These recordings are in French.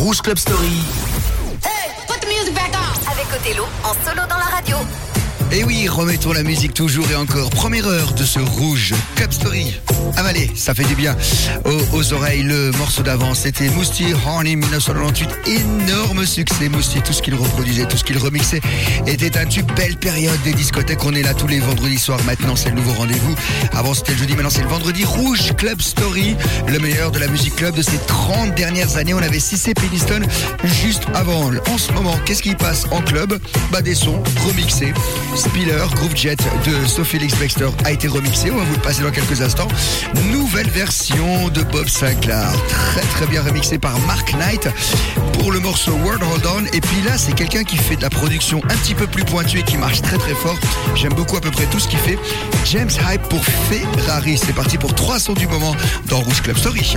Rouge Club Story. Hey, put the music back on. Avec Othello en solo dans la radio. Et oui, remettons la musique toujours et encore. Première heure de ce rouge Club Story. Avalez, ça fait du bien aux, oreilles. Le morceau d'avant, c'était Mousti Horny 1998. Énorme succès. Mousti, tout ce qu'il reproduisait, tout ce qu'il remixait était un tube. Belle période des discothèques. On est là tous les vendredis soirs. Maintenant, c'est le nouveau rendez-vous. Avant, c'était le jeudi. Maintenant, c'est le vendredi. Rouge Club Story. Le meilleur de la musique club de ces 30 dernières années. On avait Cissé Peniston juste avant. En ce moment, qu'est-ce qui passe en club? Bah, des sons remixés. Spiller, Groove Jet de Sophie Felix Baxter a été remixé. On va vous le passer dans quelques instants. Nouvelle version de Bob Sinclair. Très très bien remixé par Mark Knight pour le morceau World Hold On. Et puis là, c'est quelqu'un qui fait de la production un petit peu plus pointue et qui marche très très fort. J'aime beaucoup à peu près tout ce qu'il fait. James Hype pour Ferrari. C'est parti pour trois sons du moment dans Rouge Club Story.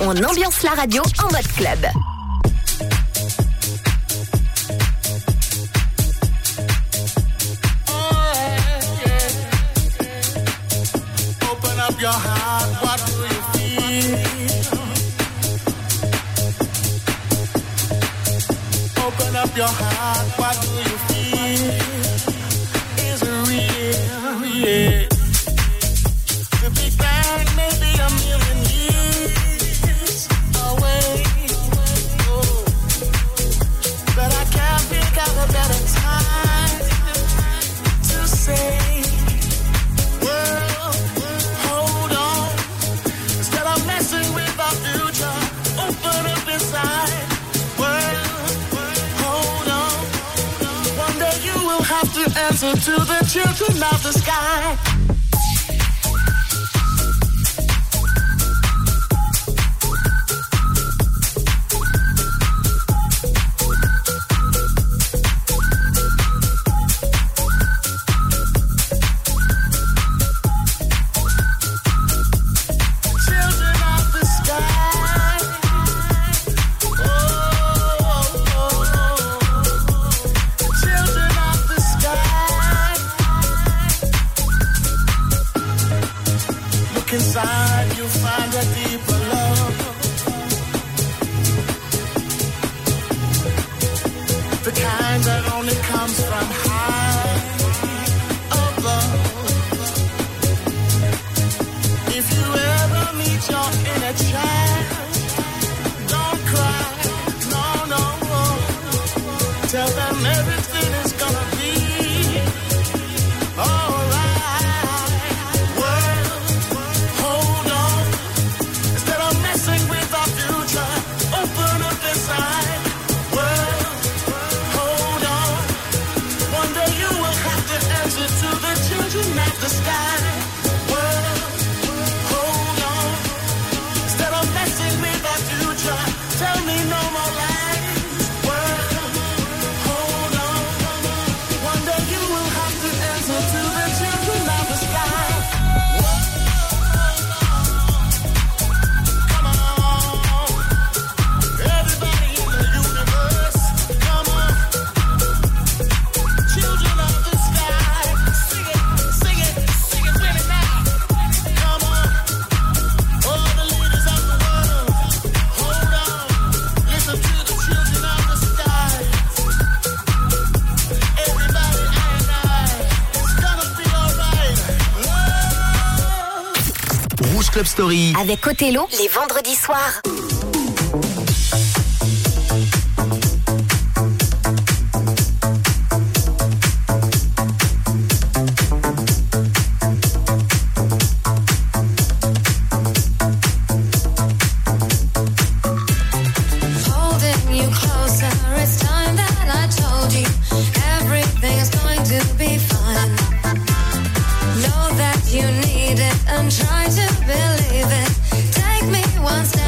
On ambiance la radio en mode club. the kind that only comes Avec Othello, les vendredis soirs. that you need it and try to believe it. Take me one step.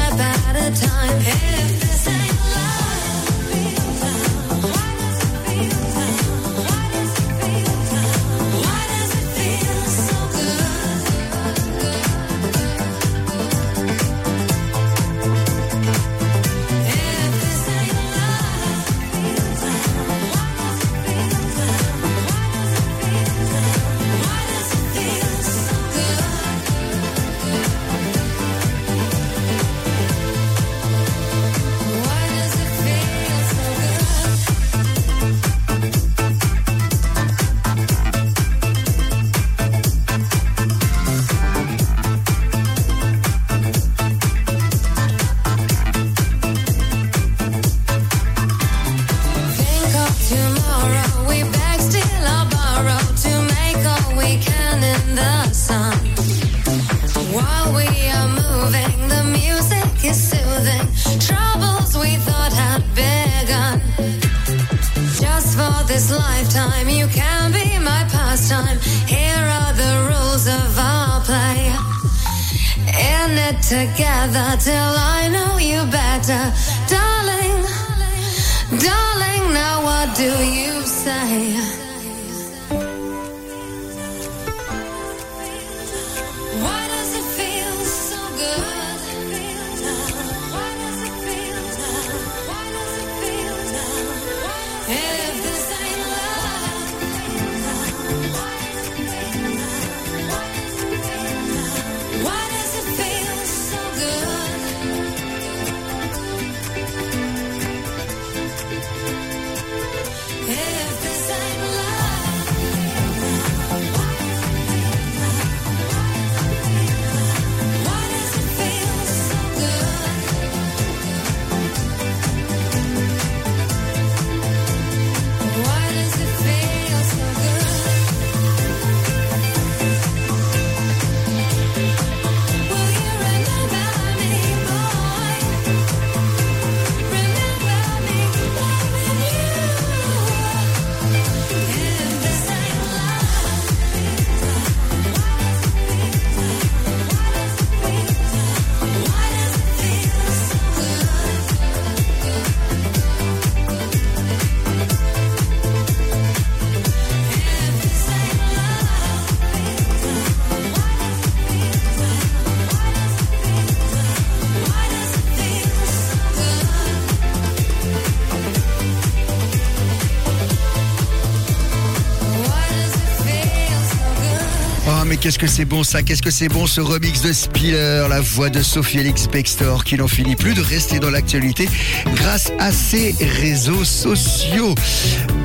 Qu'est-ce que c'est bon ça, qu'est-ce que c'est bon ce remix de Spiller, la voix de Sophie Elix Bextor qui n'en finit plus de rester dans l'actualité grâce à ses réseaux sociaux.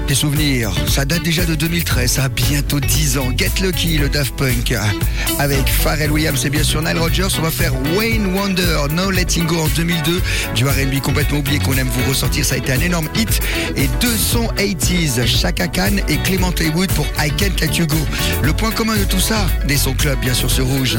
Des souvenirs, ça date déjà de 2013, ça a bientôt 10 ans. Get Lucky, le Daft Punk, avec Pharrell Williams et bien sûr Nile Rodgers. On va faire Wayne Wonder, No Letting Go en 2002. Du R&B complètement oublié qu'on aime vous ressortir, ça a été un énorme hit. Et deux sons 80s, Chaka Khan et Clement Haywood pour I Can't Let You Go. Le point commun de tout ça, des sons club bien sûr ce rouge.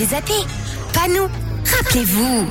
Zappé. Pas nous. Rappelez-vous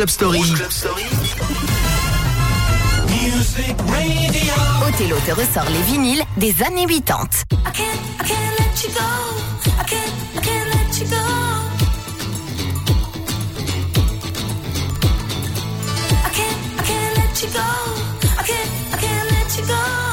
Rouge Club Story. Othello te ressort les vinyles des années 80. I can't, I can't let you go. I can't, I can't let you go. I can't, I can't let you go. I can't, I can't let you go.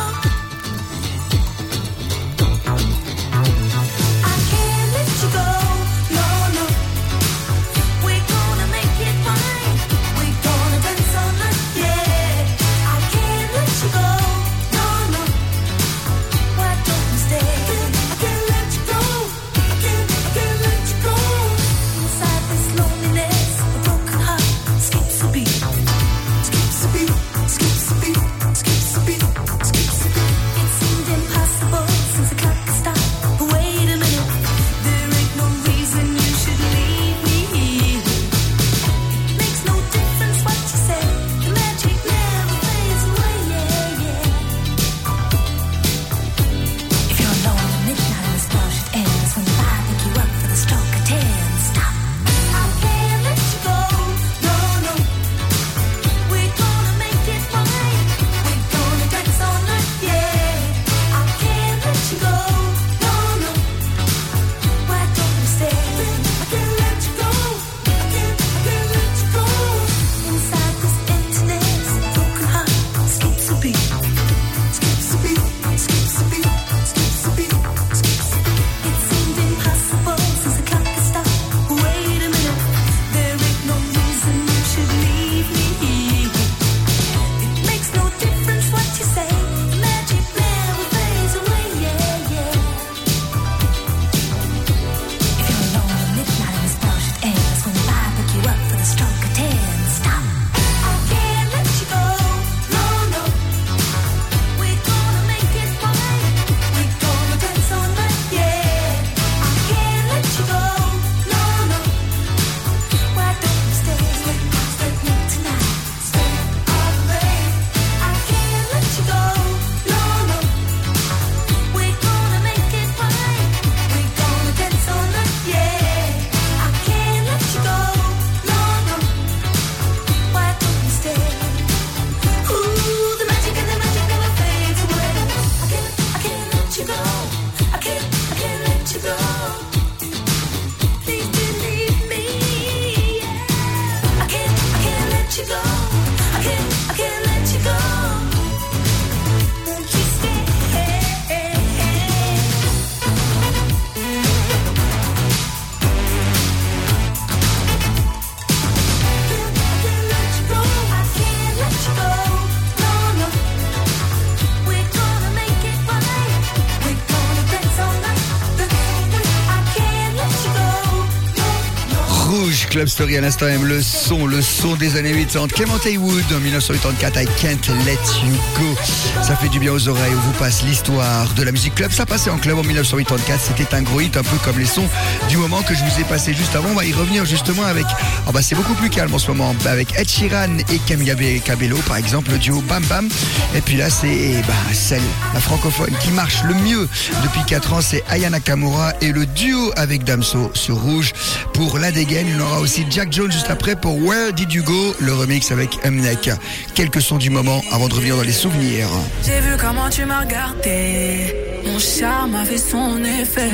Story à l'instant même le son, le son des années 80. Clement Haywood en 1984, I Can't Let You Go. Ça fait du bien aux oreilles, on vous passe l'histoire de la musique club. Ça passait en club en 1984, c'était un gros hit, un peu comme les sons du moment que je vous ai passé juste avant. On va y revenir justement avec, oh bah c'est beaucoup plus calme en ce moment, avec Ed Sheeran et Camilla Cabello par exemple, le duo Bam Bam. Et puis là c'est bah, celle, la francophone qui marche le mieux depuis 4 ans, c'est Ayana Kamura et le duo avec Damso sur Rouge pour la dégaine. Il y aura aussi Jack Jones juste après pour Where Did You Go, le remix avec Mnek. Quelques sons du moment avant de revenir dans les souvenirs. J'ai vu comment tu m'as regardé. Mon charme a fait son effet.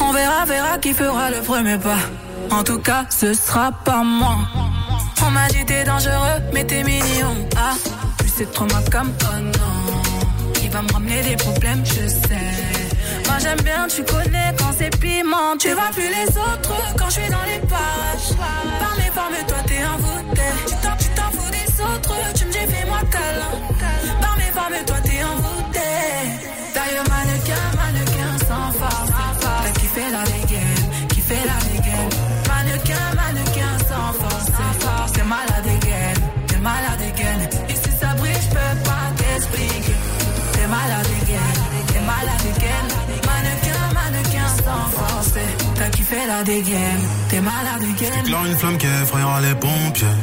On verra, verra qui fera le premier pas. En tout cas, ce sera pas moi. On m'a dit t'es dangereux, mais t'es mignon. Ah, plus c'est trop ma comme oh non. Il va me ramener des problèmes, je sais. Moi j'aime bien, tu connais quand c'est piment. Tu vois plus les autres La dégaine, t'es malade again. J'éclaire une flamme qui effrayera les pompiers.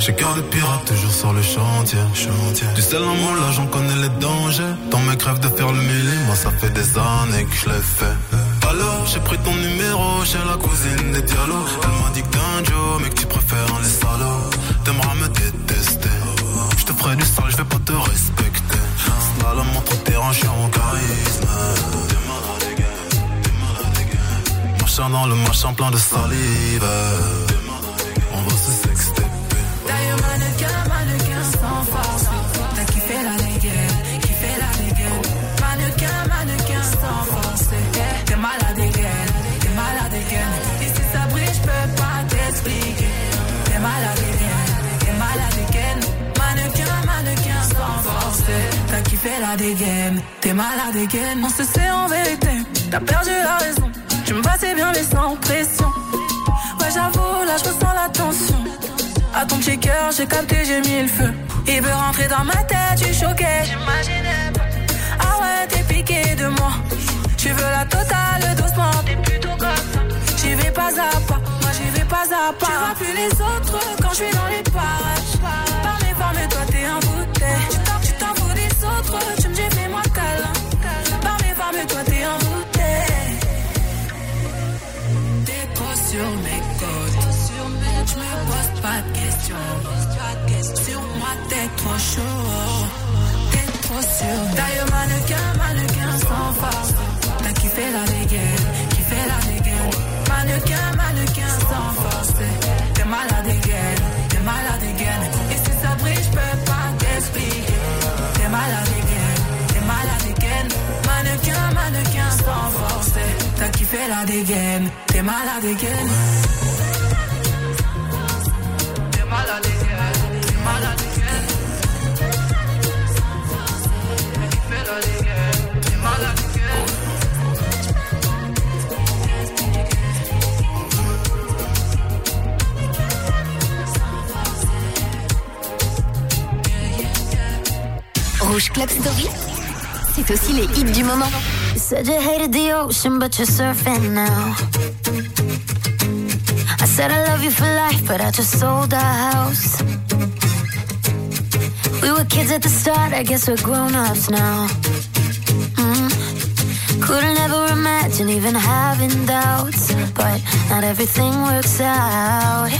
J'ai cœur de pirate toujours sur le chantier. Du sel en moi là j'en connais les dangers. Dans mes crèves de faire le mêlé, moi ça fait des années que je l'ai fait. Alors j'ai pris ton numéro chez la cousine des dialogues. Elle m'a dit que t'es un Joe, mais que tu préfères les salauds. T'aimeras me détester. Je te ferai du sale, je vais pas te respecter. Slalom entre terrain, je suis en charisme. Machin dans le machin plein de salive. On va se sexter. D'ailleurs, mannequin, mannequin sans force. T'as kiffé la dégaine, kiffé la dégaine. Mannequin, mannequin sans force. T'es malade again, t'es malade again. Et si ça brille, je peux pas t'expliquer. T'es malade t'es malade again. Mannequin, mannequin sans force. T'as kiffé la dégaine, t'es malade again. On se sait en vérité, t'as perdu la raison. Tu me passais bien, mais sans pression. Ouais, j'avoue, là, je ressens la tension. À ton petit cœur, j'ai capté, j'ai mis le feu. Il veut rentrer dans ma tête, je suis choqué. J'imaginais pas. Ah ouais, t'es piqué de moi. Tu veux la totale doucement, t'es plutôt comme. J'y vais pas à pas, moi j'y vais pas à pas. Tu vois plus les autres quand je suis dans les parages. T'es trop sûr. D'ailleurs, mannequin, mannequin sans force. T'as kiffé la dégaine, kiffé la dégaine. Mannequin, mannequin sans force. T'es malade again, t'es malade again. Et si ça brille, je peux pas t'expliquer. T'es malade again, t'es malade again. Mannequin, mannequin sans force. T'as kiffé la dégaine, t'es malade again. Rouge Club Story, c'est aussi les hits du moment. You said you hated the ocean, but you're surfing now. I said I love you for life, but I just sold our house. We were kids at the start, I guess we're grown ups now. Mm. Couldn't ever imagine even having doubts, but not everything works out.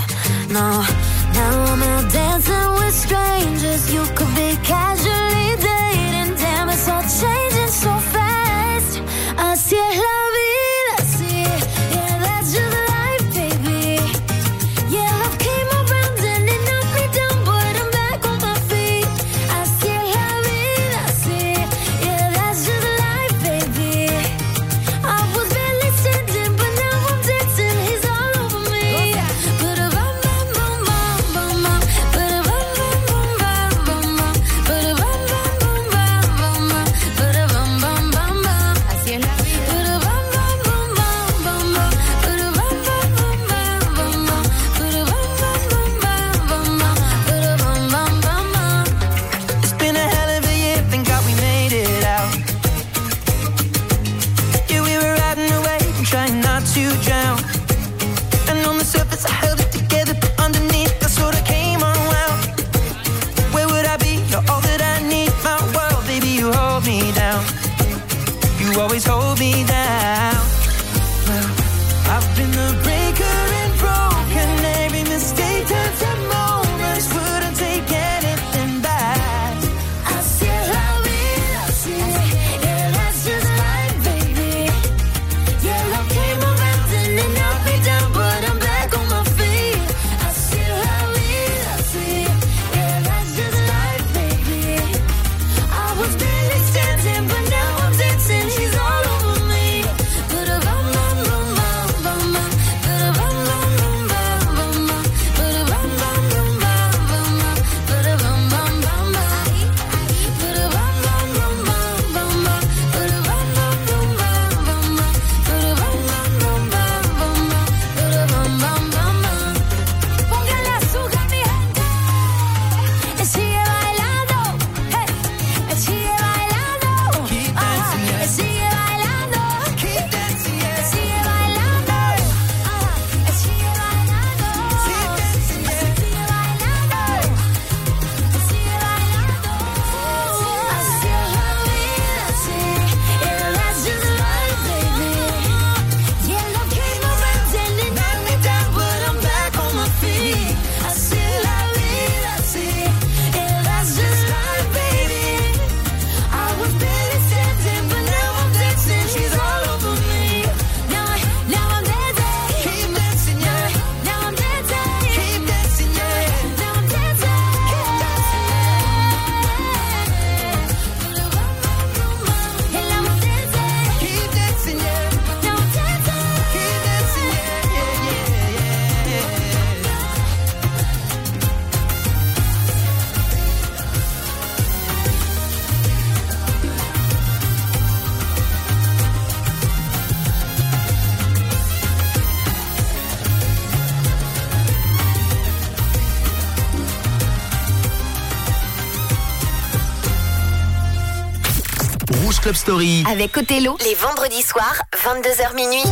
No, now I'm out dancing with strangers. You could be casually Así es la Club Story. Avec Othello, les vendredis soirs, 22h minuit.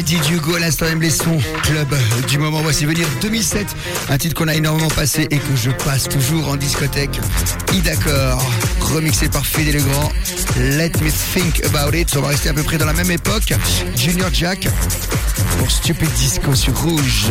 Did You Go, à l'instant même les sons club du moment. Voici venir 2007, un titre qu'on a énormément passé et que je passe toujours en discothèque. Idacor, remixé par Fede Legrand. Let me think about it. On va rester à peu près dans la même époque. Junior Jack pour Stupid Disco sur Rouge.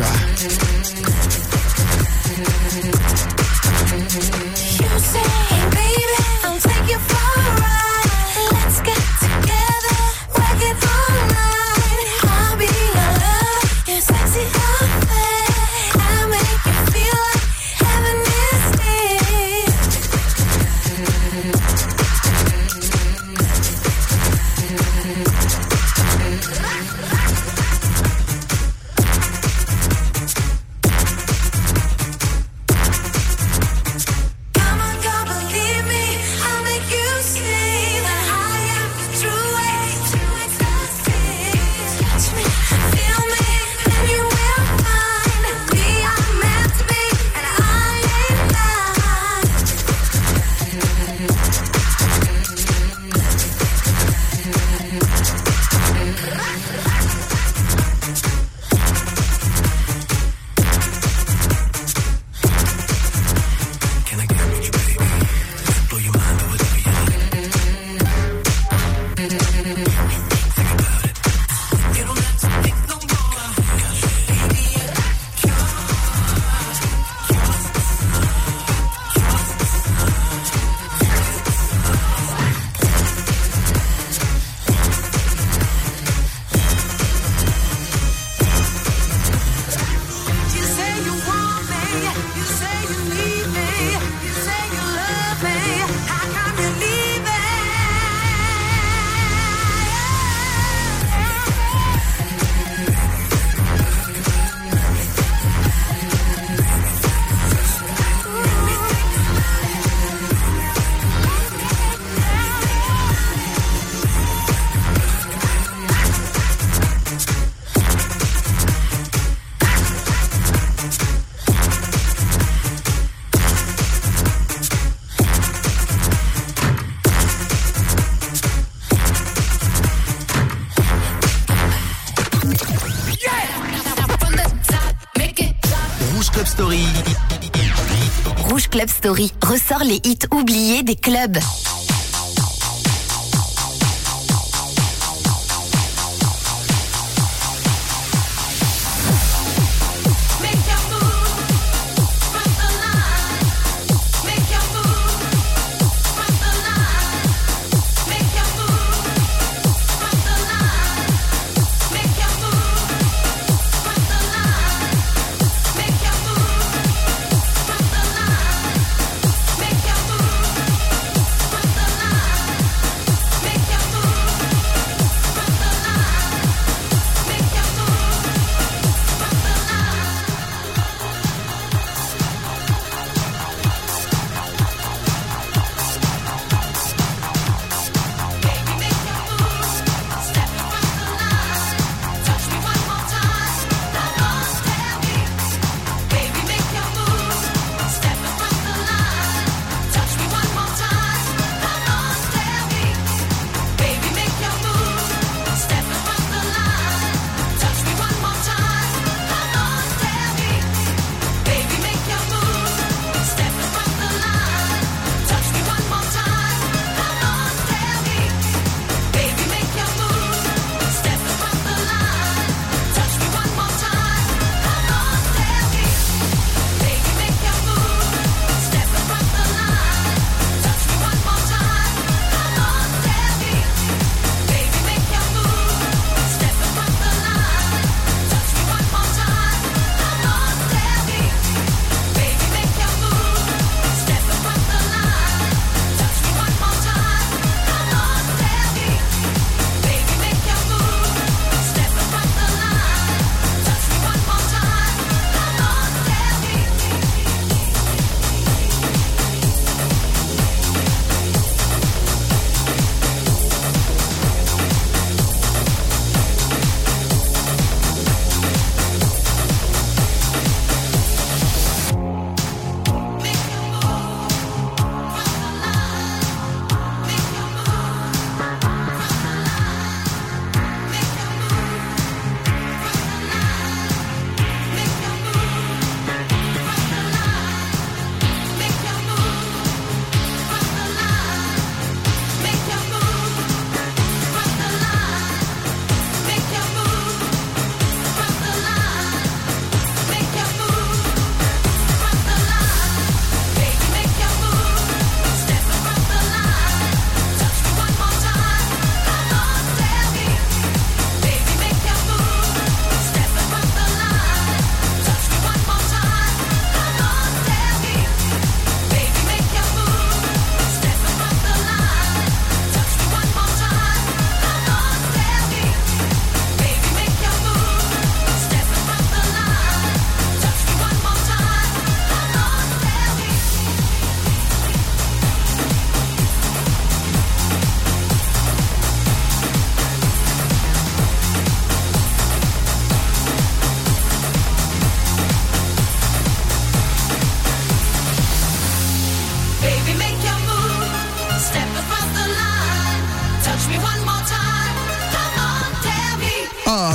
Ressort les hits oubliés des clubs.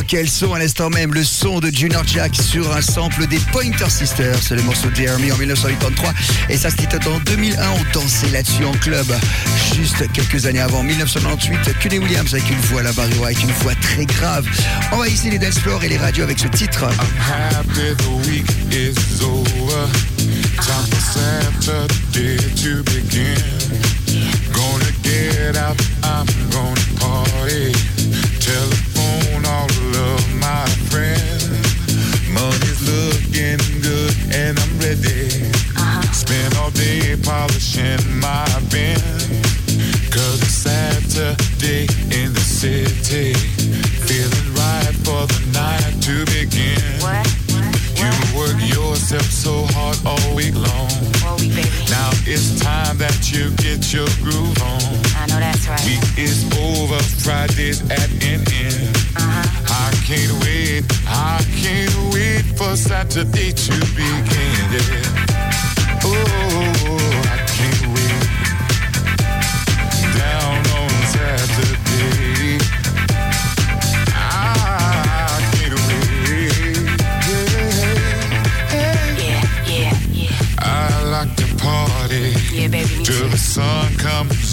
Quel son à l'instant même Le son de Junior Jack sur un sample des Pointer Sisters. C'est le morceau de Jeremy en 1983. Et ça, c'était en 2001. On dansait là-dessus en club. Juste quelques années avant, 1998, Kenny Williams avec une voix là-bas, avec une voix très grave. Envahissez les dance floors et les radios avec ce titre. the polishing my bin. Cause it's Saturday in the city. Feeling right for the night to begin. You work yourself so hard all week long. All week, Now it's time that you get your groove on. I know that's right. Week is over, Friday's at an end. Uh-huh. I can't wait, I can't wait for Saturday to begin. Yeah.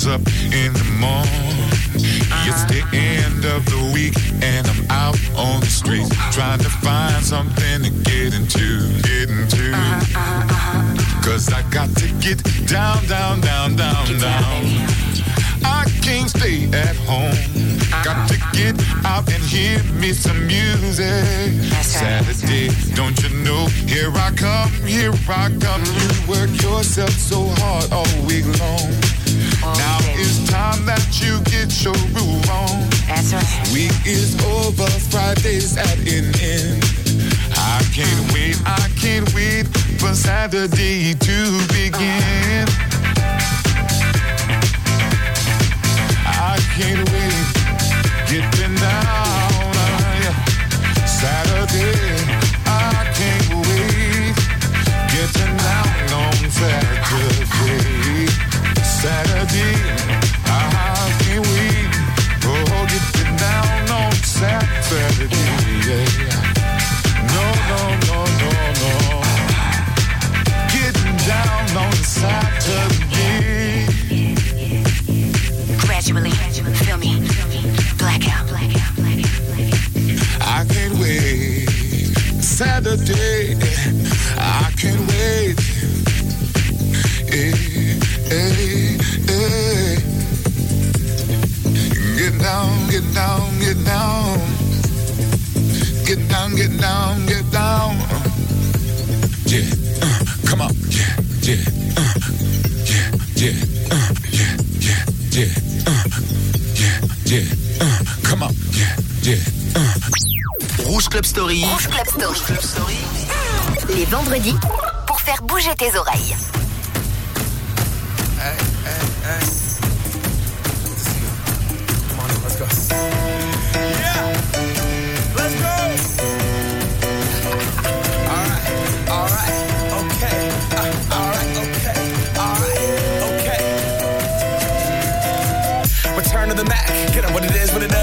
Comes up in the morning. It's the end of the week and I'm out on the street trying to find something to get into, get into. Cause I got to get down, down, down, down, down, down. I can't stay at home. Got to get out and hear me some music. That's right, that's Saturday, don't you know? Here I come, here I come. You work yourself so hard all week long. Now baby. it's time that you get your groove on. That's right. Week is over, Friday's at an end. I can't wait, I can't wait for Saturday to begin. I can't wait, getting down. Saturday, uh. Rouge Club Story. Rouge Club Story. Les vendredis, pour faire bouger tes oreilles. Return to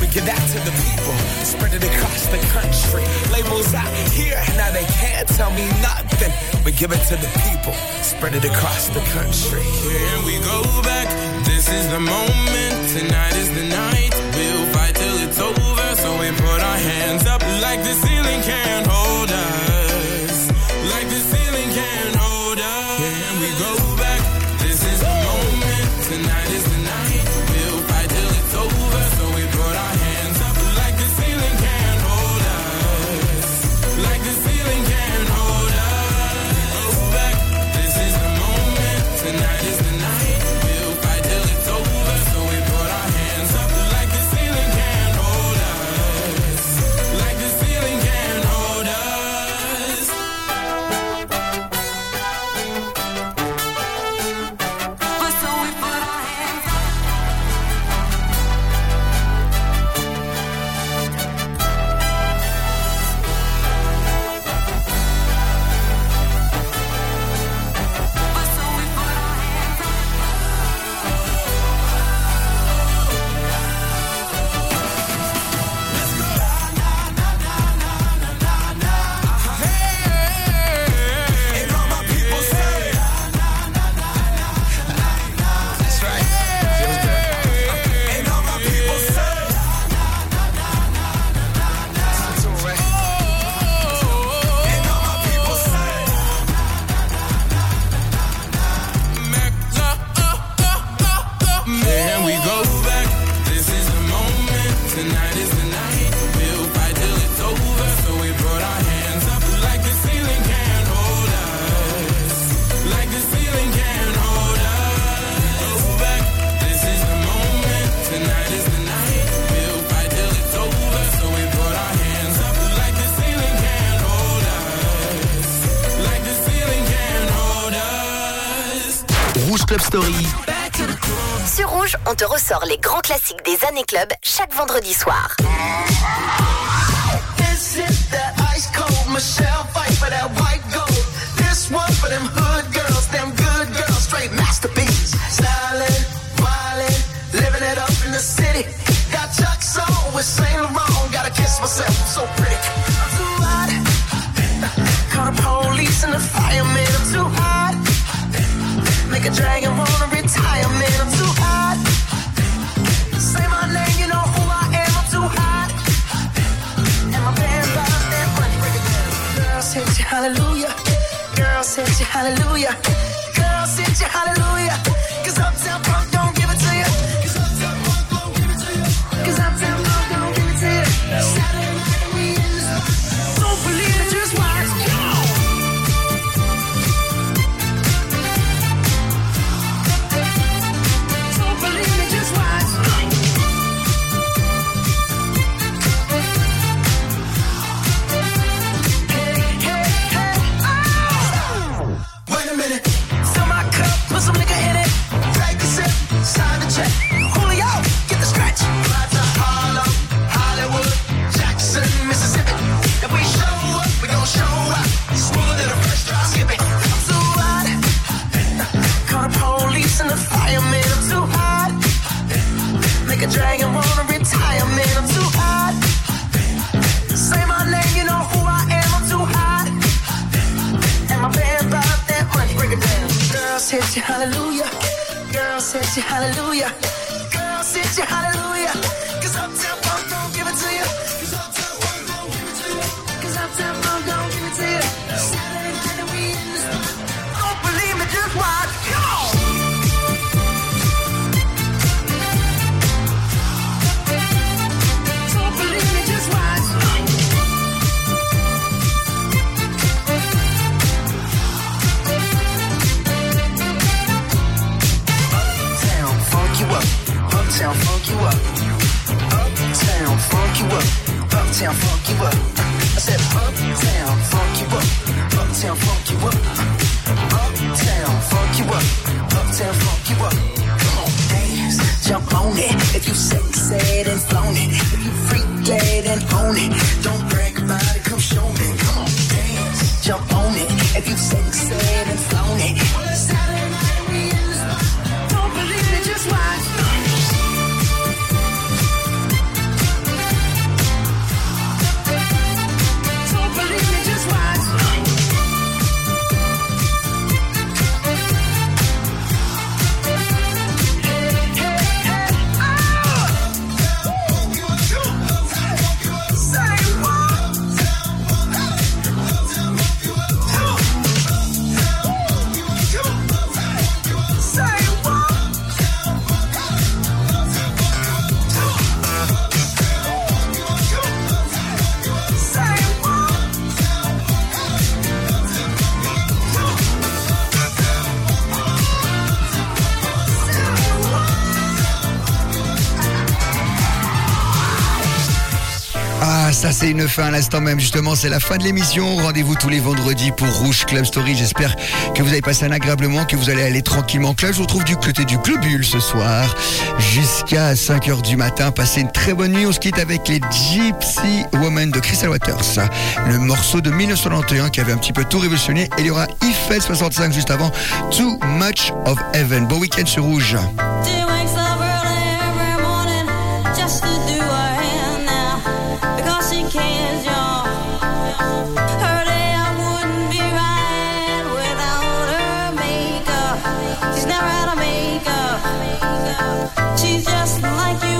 We give that to the people, spread it across the country. Labels out here, now they can't tell me nothing. We give it to the people, spread it across the country. Here we go back. This is the moment. Tonight is the night. Club Story. Sur Rouge, on te ressort les grands classiques des années club chaque vendredi soir. Police and the fireman, I'm too. Make a dragon wanna retire, man, I'm too hot. Say my name, you know who I am, I'm too hot. And my band that money. Break it down. You hallelujah. Girls hit you hallelujah. Girls hit you hallelujah. Hit you, hallelujah. Girls hit you, hallelujah. Cause Uptown Uptown, funk you up. I said uptown, funk you up. Uptown, funk you up. Uptown, funk you up. Uptown, funk you up. Come on, dance, jump on it. If you said and flown it, if you freak dead and own it, don't brag about it. Come show me. Come on, dance, jump on it. If you said and flown it. C'est une fin à l'instant même, justement, c'est la fin de l'émission. Rendez-vous tous les vendredis pour Rouge Club Story. J'espère que vous avez passé un agréable moment, que vous allez aller tranquillement. Club, je vous retrouve du côté du Globule ce soir, jusqu'à 5h du matin. Passez une très bonne nuit. On se quitte avec les Gypsy Women de Crystal Waters. Le morceau de 1991 qui avait un petit peu tout révolutionné. Et il y aura Eiffel 65 juste avant. Too Much of Heaven. Bon week-end sur Rouge. She's just like you.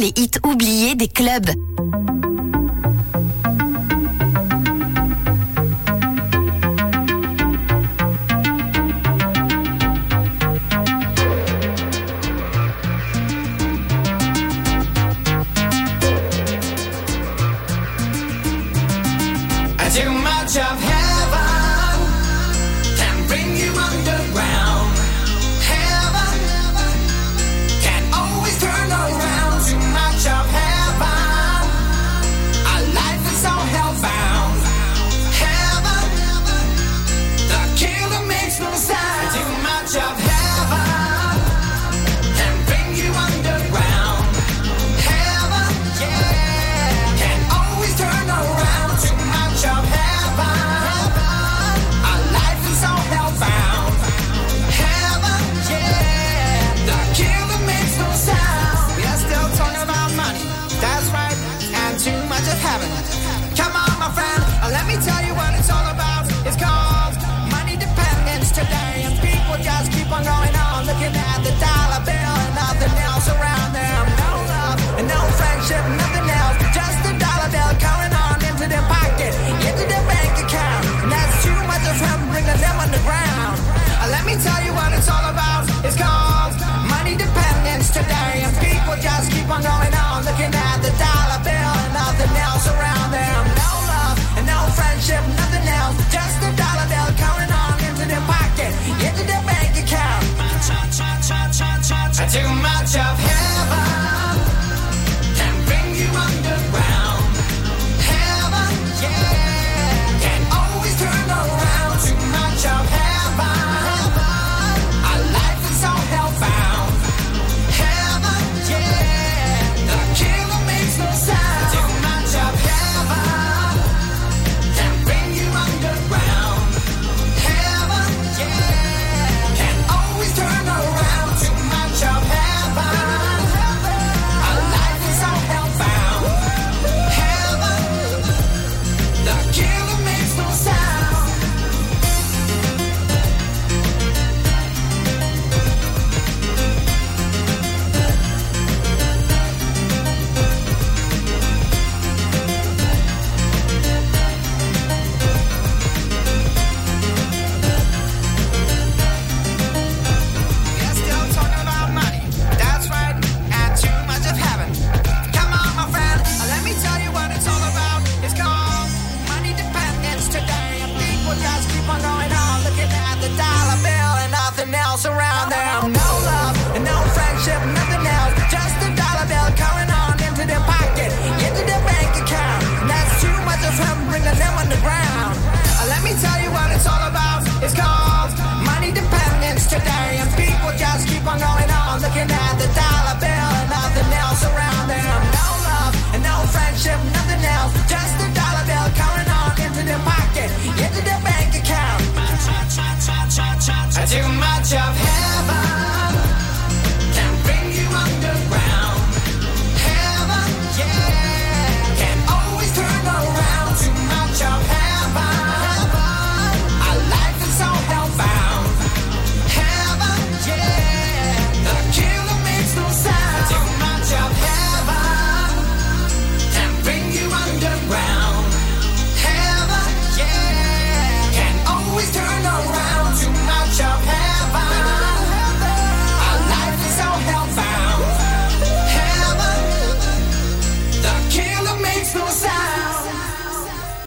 Les hits oubliés des clubs.